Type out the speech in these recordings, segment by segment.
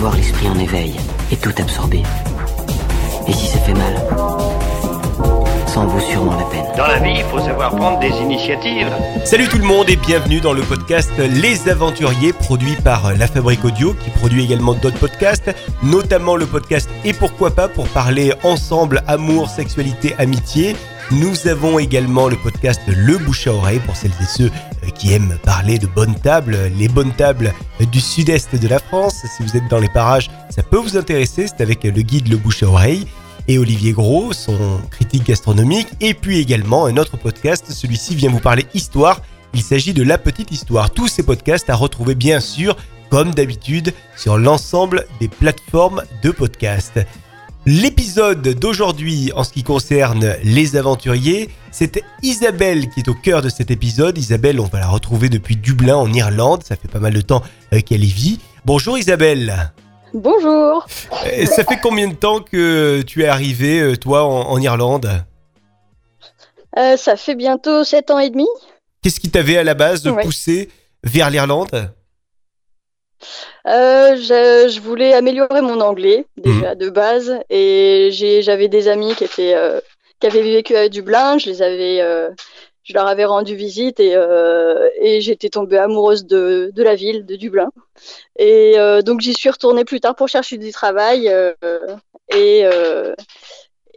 avoir l'esprit en éveil et tout absorber. Et si ça fait mal, ça en vaut sûrement la peine. Dans la vie, il faut savoir prendre des initiatives. Salut tout le monde et bienvenue dans le podcast Les Aventuriers produit par La Fabrique Audio qui produit également d'autres podcasts, notamment le podcast Et pourquoi pas pour parler ensemble amour, sexualité, amitié. Nous avons également le podcast Le Bouche à Oreille pour celles et ceux qui aiment parler de bonnes tables, les bonnes tables du sud-est de la France. Si vous êtes dans les parages, ça peut vous intéresser. C'est avec le guide Le Bouche à Oreille et Olivier Gros, son critique gastronomique. Et puis également un autre podcast. Celui-ci vient vous parler histoire. Il s'agit de La Petite Histoire. Tous ces podcasts à retrouver bien sûr, comme d'habitude, sur l'ensemble des plateformes de podcasts. L'épisode d'aujourd'hui en ce qui concerne les aventuriers, c'est Isabelle qui est au cœur de cet épisode. Isabelle, on va la retrouver depuis Dublin en Irlande, ça fait pas mal de temps euh, qu'elle y vit. Bonjour Isabelle. Bonjour. Euh, ça fait combien de temps que tu es arrivée, euh, toi, en, Irlande? Ça fait bientôt 7 ans et demi. Qu'est-ce qui t'avait à la base de pousser vers l'Irlande? Euh, je, voulais améliorer mon anglais déjà mhm. de base et j'avais des amis qui étaient euh, qui avaient vécu à Dublin. Je les avais, euh, je leur avais rendu visite et, et j'étais tombée amoureuse de, de, la ville de Dublin. Et donc j'y suis retournée plus tard pour chercher du travail et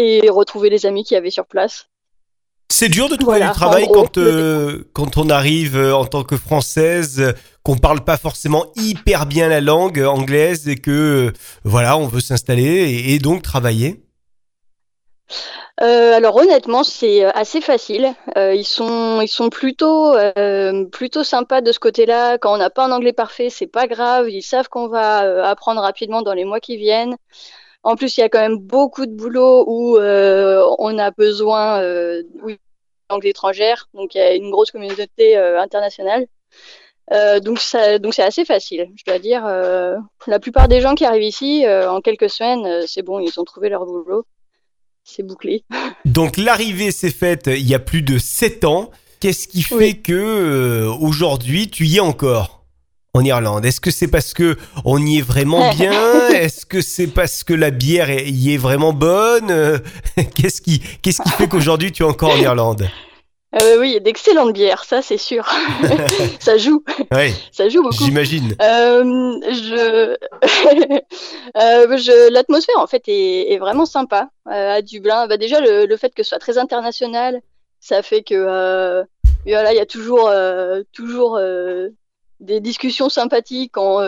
et retrouver les amis qui avaient sur place. C'est dur de trouver du travail quand, quand on arrive en tant que française qu'on parle pas forcément hyper bien la langue anglaise et que voilà, on veut s'installer et, donc travailler euh, alors honnêtement, c'est euh, assez facile. Euh, ils sont ils sont plutôt plutôt sympas de ce côté-là. Quand on n'a pas un anglais parfait, c'est pas grave. Ils savent qu'on va apprendre rapidement dans les mois qui viennent. En plus, il y a quand même beaucoup de boulot où on a besoin oui, langue étrangère. Donc il y a une grosse communauté internationale. Euh, donc donc c'est assez facile, je dois dire. Euh, la plupart des gens qui arrivent ici, euh, en quelques semaines, c'est bon, ils ont trouvé leur boulot, c'est bouclé. Donc l'arrivée s'est faite il y a plus de 7 ans. Qu'est-ce qui fait que aujourd'hui tu y es encore? En Irlande Est-ce que c'est parce que on y est vraiment bien? Est-ce que c'est parce que la bière y est vraiment bonne? Qu'est-ce qui qu'est-ce qui fait qu'aujourd'hui tu es encore en Irlande? Euh, oui, d'excellentes bières, ça c'est sûr. ça joue. Oui, ça joue beaucoup. J'imagine. Euh, je... euh, je... L'atmosphère en fait est, est vraiment sympa à Dublin. Bah, déjà le, le, fait que ce soit très international, ça fait que voilà, il y a toujours toujours des discussions sympathiques quand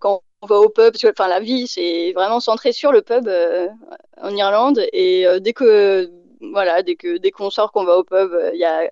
quand on va au pub. Parce que enfin la vie c'est vraiment centré sur le pub en Irlande et dès que voilà, dès que dès qu'on sort, qu'on va au pub, euh, il y a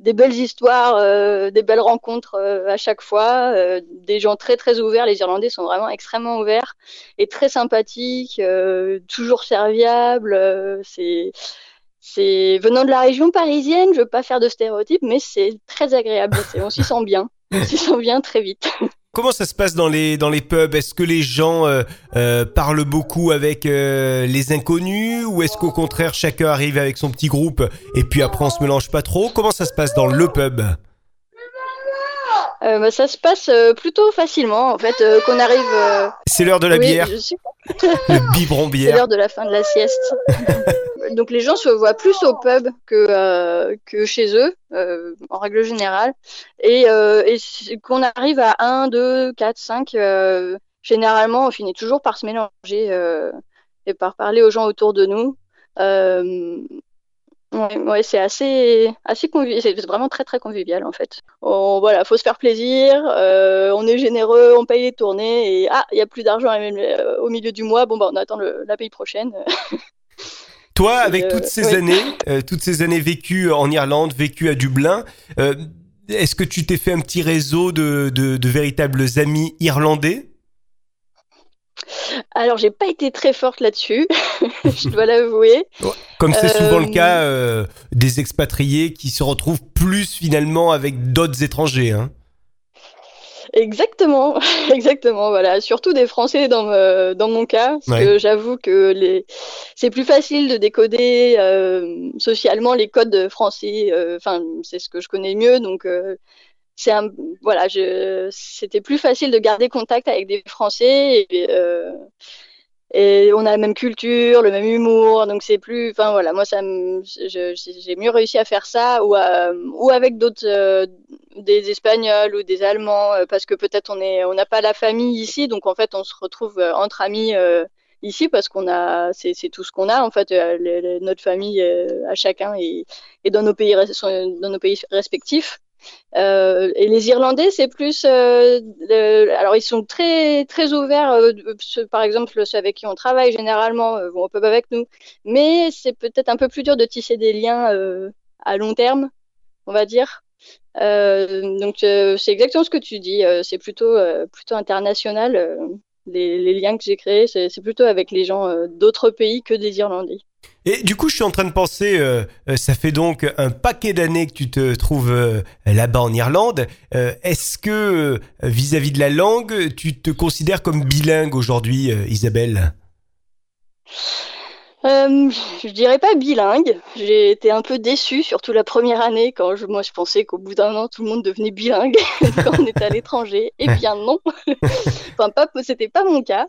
des belles histoires, euh, des belles rencontres euh, à chaque fois, des gens très très ouverts. Les Irlandais sont vraiment extrêmement ouverts et très sympathiques, toujours serviables. c'est c'est venant de la région parisienne, je veux pas faire de stéréotypes, mais c'est très agréable. On s'y sent bien, sent bien très vite. Comment ça se passe dans les dans les pubs? Est-ce que les gens euh, euh, parlent beaucoup avec euh, les inconnus? Ou est-ce qu'au contraire chacun arrive avec son petit groupe et puis après on se mélange pas trop? Comment ça se passe dans le pub? Euh, bah, ça se passe euh, plutôt facilement en fait euh, qu'on arrive. C'est l'heure de la bière. le biberon bière. C'est l'heure de la fin de la sieste. Donc les gens se voient plus au pub que que chez eux en règle générale et, et qu'on arrive à 1, 2, 4, 5 généralement on finit toujours par se mélanger et par parler aux gens autour de nous. Ouais, c'est assez, assez convivial. C'est vraiment très, très convivial en fait. On, voilà, faut se faire plaisir. Euh, on est généreux, on paye les tournées et ah, il y a plus d'argent euh, au milieu du mois. Bon bah, on attend la paye prochaine. Toi, avec euh, toutes ces années, toutes ces années vécues en Irlande, vécues à Dublin, est-ce que tu t'es fait un petit réseau de, de, de véritables amis irlandais? Alors, j'ai pas été très forte là-dessus, je dois l'avouer. Comme c'est souvent le cas euh, des expatriés qui se retrouvent plus finalement avec d'autres étrangers. Hein. Exactement, exactement, voilà. Surtout des Français dans, dans mon cas, parce que j'avoue que les... c'est plus facile de décoder euh, socialement les codes français. Euh, enfin, c'est ce que je connais mieux, donc c'est un voilà, je c'était plus facile de garder contact avec des Français et, euh, et on a la même culture, le même humour, donc c'est plus, enfin voilà, moi ça, j'ai mieux réussi à faire ça ou ou avec d'autres, euh, des Espagnols ou des Allemands, euh, parce que peut-être on est, on n'a pas la famille ici, donc en fait on se retrouve euh, entre amis ici parce qu'on a, c'est tout ce qu'on a en fait, notre famille à chacun et, et dans nos pays, dans nos pays respectifs. Euh, et les Irlandais, c'est plus, euh, alors ils sont très très ouverts. Euh, par exemple, ceux avec qui on travaille généralement vont un peu avec nous, mais c'est peut-être un peu plus dur de tisser des liens à long terme, on va dire. donc c'est exactement ce que tu dis. c'est plutôt plutôt international. Les, liens que j'ai créés, c'est plutôt avec les gens d'autres pays que des Irlandais. Et du coup, je suis en train de penser, euh, euh, ça fait donc un paquet d'années que tu te trouves euh, là-bas en Irlande. Est-ce que vis-à-vis de la langue, tu te considères comme bilingue aujourd'hui, Isabelle? Je dirais pas bilingue. J'ai été un peu déçue, surtout la première année, quand je, moi je pensais qu'au bout d'un an tout le monde devenait bilingue quand on était à l'étranger. Eh bien non. enfin pas, c'était pas mon cas.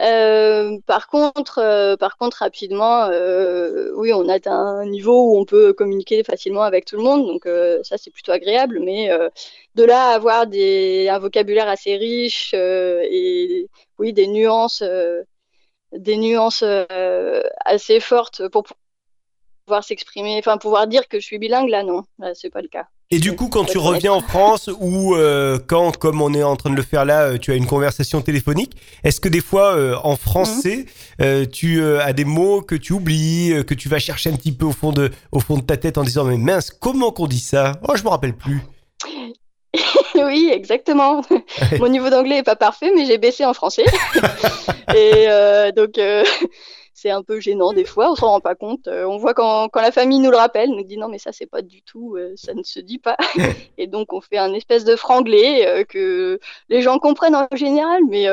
Euh, par contre, euh, par contre, rapidement, euh, oui, on atteint un niveau où on peut communiquer facilement avec tout le monde, donc ça c'est plutôt agréable. Mais de là à avoir des, un vocabulaire assez riche et oui, des nuances, des nuances assez fortes pour pouvoir s'exprimer, enfin pouvoir dire que je suis bilingue, là non, là, c'est pas le cas. Et du coup, quand tu reviens en France ou euh, quand, comme on est en train de le faire là, euh, tu as une conversation téléphonique, est-ce que des fois, euh, en français, mhm. tu as des mots que tu oublies, que tu vas chercher un petit peu au fond de, au fond de ta tête en disant mais mince, comment qu'on dit ça? Oh, je me rappelle plus. oui, exactement. Mon niveau d'anglais est pas parfait, mais j'ai baissé en français. Et donc, c'est un peu gênant des fois, on s'en rend pas compte. Euh, on voit quand, quand, la famille nous le rappelle, nous dit non mais ça c'est pas du tout, euh, ça ne se dit pas. et donc on fait un espèce de franglais euh, que les gens comprennent en général, mais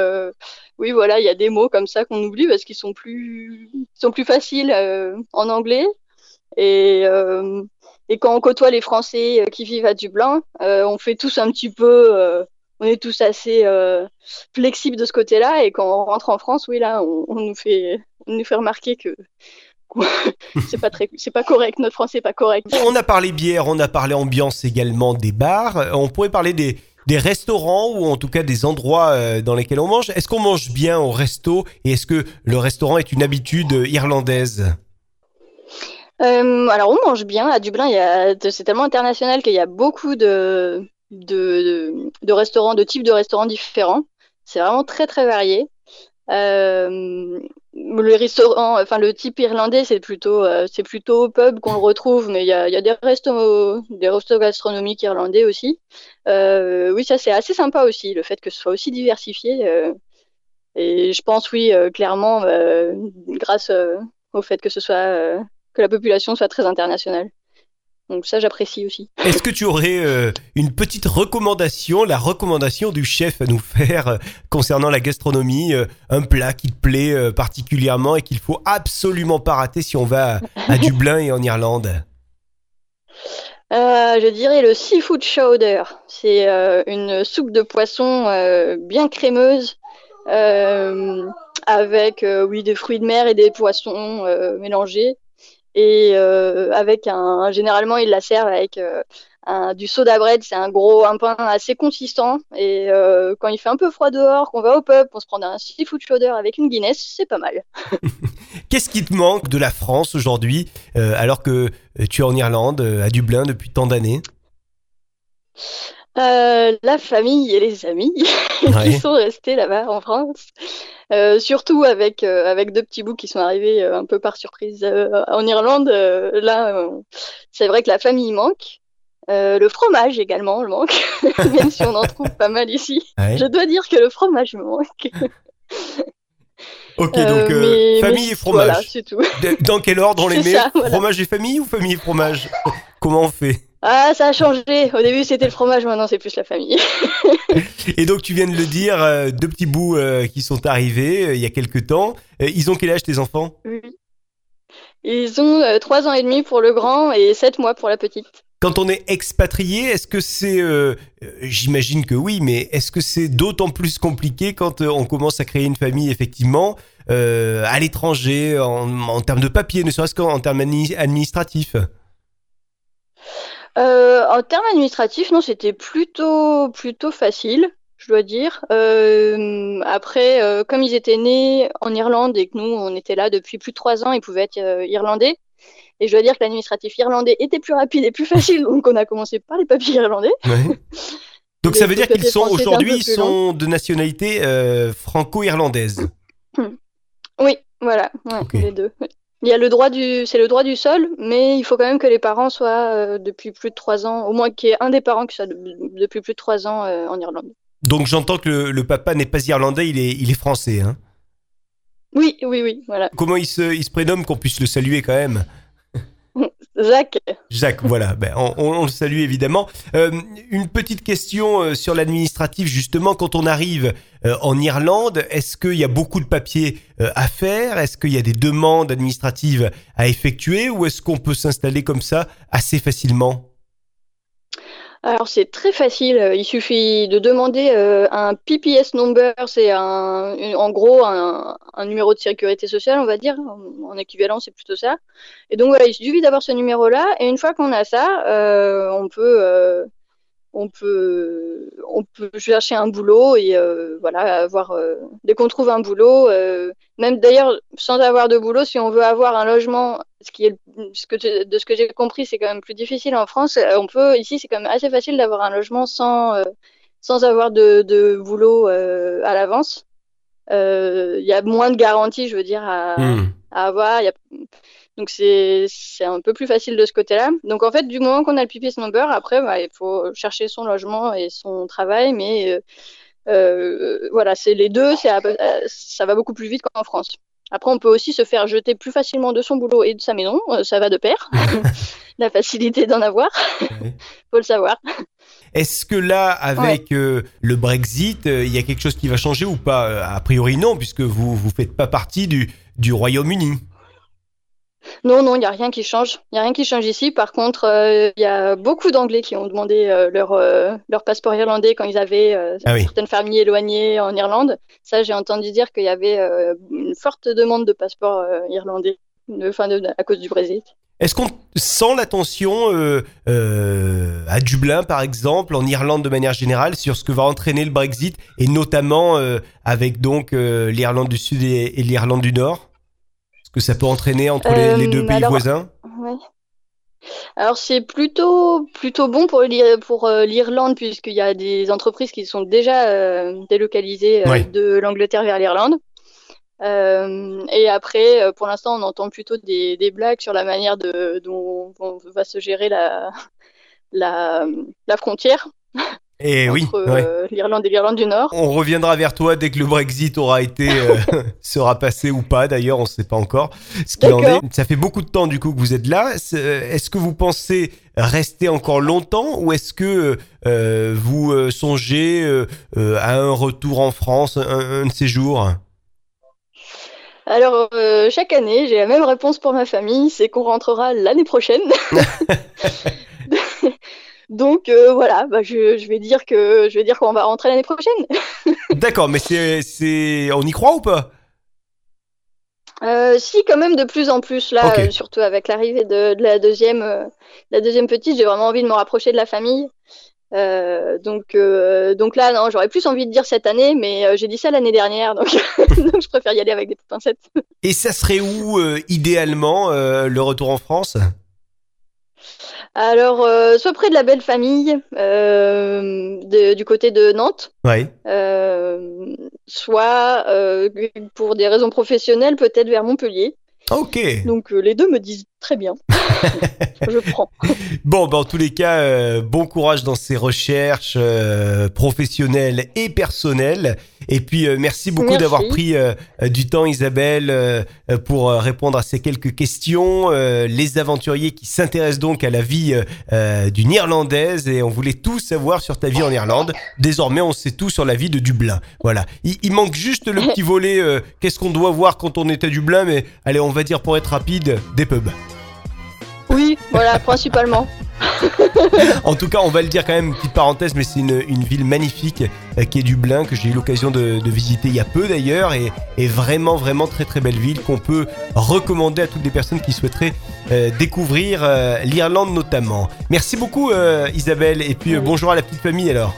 oui voilà, il y a des mots comme ça qu'on oublie parce qu'ils sont plus, sont plus faciles en anglais. Et, et quand on côtoie les Français qui vivent à Dublin, on fait tous un petit peu on est tous assez flexibles de ce côté-là et quand on rentre en France, oui là, on, nous fait remarquer que c'est pas très, pas correct. Notre français est pas correct. On a parlé bière, on a parlé ambiance également des bars. On pourrait parler des, des restaurants ou en tout cas des endroits euh, dans lesquels on mange. Est-ce qu'on mange bien au resto? Et est-ce que le restaurant est une habitude irlandaise? Euh, alors on mange bien à Dublin. C'est tellement international qu'il y a beaucoup de, restaurants, de types de restaurants différents. C'est vraiment très très varié. Euh, le restaurant, enfin le type irlandais, c'est plutôt, euh, c'est plutôt au pub qu'on le retrouve, mais il y a, des restos, des restos gastronomiques irlandais aussi. Oui, ça c'est assez sympa aussi, le fait que ce soit aussi diversifié. Et je pense oui, clairement, grâce au fait que ce soit que la population soit très internationale. Donc ça, j'apprécie aussi. Est-ce que tu aurais euh, une petite recommandation, la recommandation du chef à nous faire euh, concernant la gastronomie, euh, un plat qui te plaît particulièrement et qu'il faut absolument pas rater si on va à, Dublin et en Irlande? Je dirais le seafood chowder. C'est une soupe de poisson bien crémeuse avec oui des fruits de mer et des poissons mélangés et euh, avec un généralement ils la servent avec euh, un, du soda bread, c'est un gros un pain assez consistant et euh, quand il fait un peu froid dehors, qu'on va au pub, on se prend un seafood chowder avec une Guinness, c'est pas mal. Qu'est-ce qui te manque de la France aujourd'hui alors que tu es en Irlande, à Dublin depuis tant d'années? La famille et les amis qui sont restés là-bas en France. Euh, surtout avec euh, avec deux petits bouts qui sont arrivés euh, un peu par surprise en Irlande. là, c'est vrai que la famille manque. le fromage également le manque, même si on en trouve pas mal ici. Je dois dire que le fromage me manque. Ok, donc famille et fromage. Voilà, c'est tout. Dans quel ordre on les met Fromage et famille ou famille et fromage? Comment on fait? Ah, ça a changé. Au début, c'était le fromage, maintenant, c'est plus la famille. Et donc, tu viens de le dire, euh, deux petits bouts euh, qui sont arrivés euh, il y a quelques temps. ils ont quel âge, tes enfants? Oui. Ils ont trois ans et demi pour le grand et sept mois pour la petite. Quand on est expatrié, est-ce que c'est, j'imagine que oui, mais est-ce que c'est d'autant plus compliqué quand on commence à créer une famille effectivement à l'étranger en, en termes de papier, ne serait-ce qu'en en termes admi- administratifs? Euh, en termes administratifs, non, c'était plutôt plutôt facile, je dois dire. Euh, après, euh, comme ils étaient nés en Irlande et que nous, on était là depuis plus de trois ans, ils pouvaient être irlandais. Et je dois dire que l'administratif irlandais était plus rapide et plus facile, donc on a commencé par les papiers irlandais. Ouais. Donc ça veut dire qu'ils sont aujourd'hui ils sont de nationalité franco-irlandaise. Oui, voilà, ouais, les deux. ouais. Il y a le droit du, c'est le droit du sol, mais il faut quand même que les parents soient euh, depuis plus de trois ans, au moins qu'il y ait un des parents qui soit de- depuis plus de trois ans euh, en Irlande. Donc j'entends que le, le papa n'est pas irlandais, il est, il est français. Hein? Oui, oui, oui, voilà. Comment il se, il se prénomme qu'on puisse le saluer quand même? Jacques, Jacques, voilà, ben, on, le salue évidemment. Euh, une petite question euh, sur l'administratif, justement, quand on arrive euh, en Irlande, est-ce qu'il y a beaucoup de papiers à faire? Est-ce qu'il y a des demandes administratives à effectuer? Ou est-ce qu'on peut s'installer comme ça assez facilement? Alors c'est très facile, il suffit de demander euh, un PPS number, c'est un, en gros un, un numéro de sécurité sociale, on va dire, en, en équivalent c'est plutôt ça. Et donc voilà, il suffit d'avoir ce numéro-là, et une fois qu'on a ça, euh, on peut, euh, on peut, on peut chercher un boulot et euh, voilà, avoir, euh, dès qu'on trouve un boulot, euh, même d'ailleurs sans avoir de boulot, si on veut avoir un logement, ce qui est ce que de ce que j'ai compris, c'est quand même plus difficile en France. On peut ici, c'est quand même assez facile d'avoir un logement sans sans avoir de, de boulot à l'avance. Il y a moins de garanties, je veux dire, à, Hmm. à avoir. Il y a- Donc c'est c'est un peu plus facile de ce côté-là. Donc en fait, du moment qu'on a le PPS number, après, bah, il faut chercher son logement et son travail, mais euh, euh, voilà, c'est les deux, euh, ça va beaucoup plus vite qu'en France. Après, on peut aussi se faire jeter plus facilement de son boulot et de sa maison, ça va de pair. La facilité d'en avoir, Ouais. faut le savoir. Est-ce que là, avec euh, le Brexit, euh, il y a quelque chose qui va changer ou pas? A priori non, puisque vous vous faites pas partie du, du Royaume-Uni. Non, non, il n'y a rien qui change. Il n'y a rien qui change ici. Par contre, euh, il y a beaucoup d'Anglais qui ont demandé euh, leur, euh, leur passeport irlandais quand ils avaient Ah oui. certaines familles éloignées en Irlande. Ça, j'ai entendu dire qu'il y avait une forte demande de passeport irlandais de, enfin, de- à cause du Brexit. Est-ce qu'on sent la tension euh, euh, à Dublin, par exemple, en Irlande de manière générale, sur ce que va entraîner le Brexit, et notamment euh, avec donc l'Irlande du Sud et, et l'Irlande du Nord? Que ça peut entraîner entre les, Euh, les deux pays alors- voisins Ouais. Alors c'est plutôt plutôt bon pour euh, l'Irlande puisqu'il y a des entreprises qui sont déjà euh, délocalisées euh, de l'Angleterre vers l'Irlande. Euh, et après, euh, pour l'instant, on entend plutôt des, des blagues sur la manière de, dont, dont va se gérer la, la, la frontière Et oui, entre ouais. euh, l'Irlande et l'Irlande du Nord. On reviendra vers toi dès que le Brexit aura été euh, sera passé ou pas. D'ailleurs, on ne sait pas encore ce qu'il en est. Ça fait beaucoup de temps du coup que vous êtes là. C'est- Est-ce que vous pensez rester encore longtemps ou est-ce que euh, vous euh, songez euh, euh, à un retour en France, un, un de ces jours? Alors, euh, chaque année, j'ai la même réponse pour ma famille, c'est qu'on rentrera l'année prochaine. Donc euh, voilà, bah, je, je vais dire que je vais dire qu'on va rentrer l'année prochaine. D'accord, mais c'est c'est on y croit ou pas? Euh, si, quand même de plus en plus là, euh, surtout avec l'arrivée de, de la deuxième, euh, la deuxième petite, j'ai vraiment envie de me rapprocher de la famille. Donc, donc là, non, j'aurais plus envie de dire cette année, mais j'ai dit ça l'année dernière, donc, donc je préfère y aller avec des pincettes. Et ça serait où idéalement le retour en France? Alors, euh, soit près de la belle famille, euh, de- du côté de Nantes, Ouais. euh, soit euh, pour des raisons professionnelles, peut-être vers Montpellier. Ok. Donc les deux me disent très bien. je prends. Bon, bah, en tous les cas, euh, bon courage dans ces recherches euh, professionnelles et personnelles. Et puis, euh, merci beaucoup d'avoir pris du temps, Isabelle, pour répondre à ces quelques questions. Les aventuriers qui s'intéressent donc à la vie d'une Irlandaise et on voulait tout savoir sur ta vie en Irlande. Désormais, on sait tout sur la vie de Dublin. Voilà. Il, il manque juste le petit volet. Qu'est-ce qu'on doit voir quand on est à Dublin Mais allez, on va dire pour être rapide, des pubs. Oui, voilà, principalement. en tout cas, on va le dire quand même, petite parenthèse, mais c'est une, une, ville magnifique euh, qui est Dublin, que j'ai eu l'occasion de, de, visiter il y a peu d'ailleurs, et, et, vraiment, vraiment très très belle ville qu'on peut recommander à toutes les personnes qui souhaiteraient euh, découvrir euh, l'Irlande notamment. Merci beaucoup Isabelle, et puis bonjour à la petite famille alors.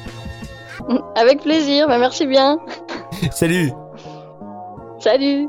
Avec plaisir, bah, merci bien. Salut. Salut.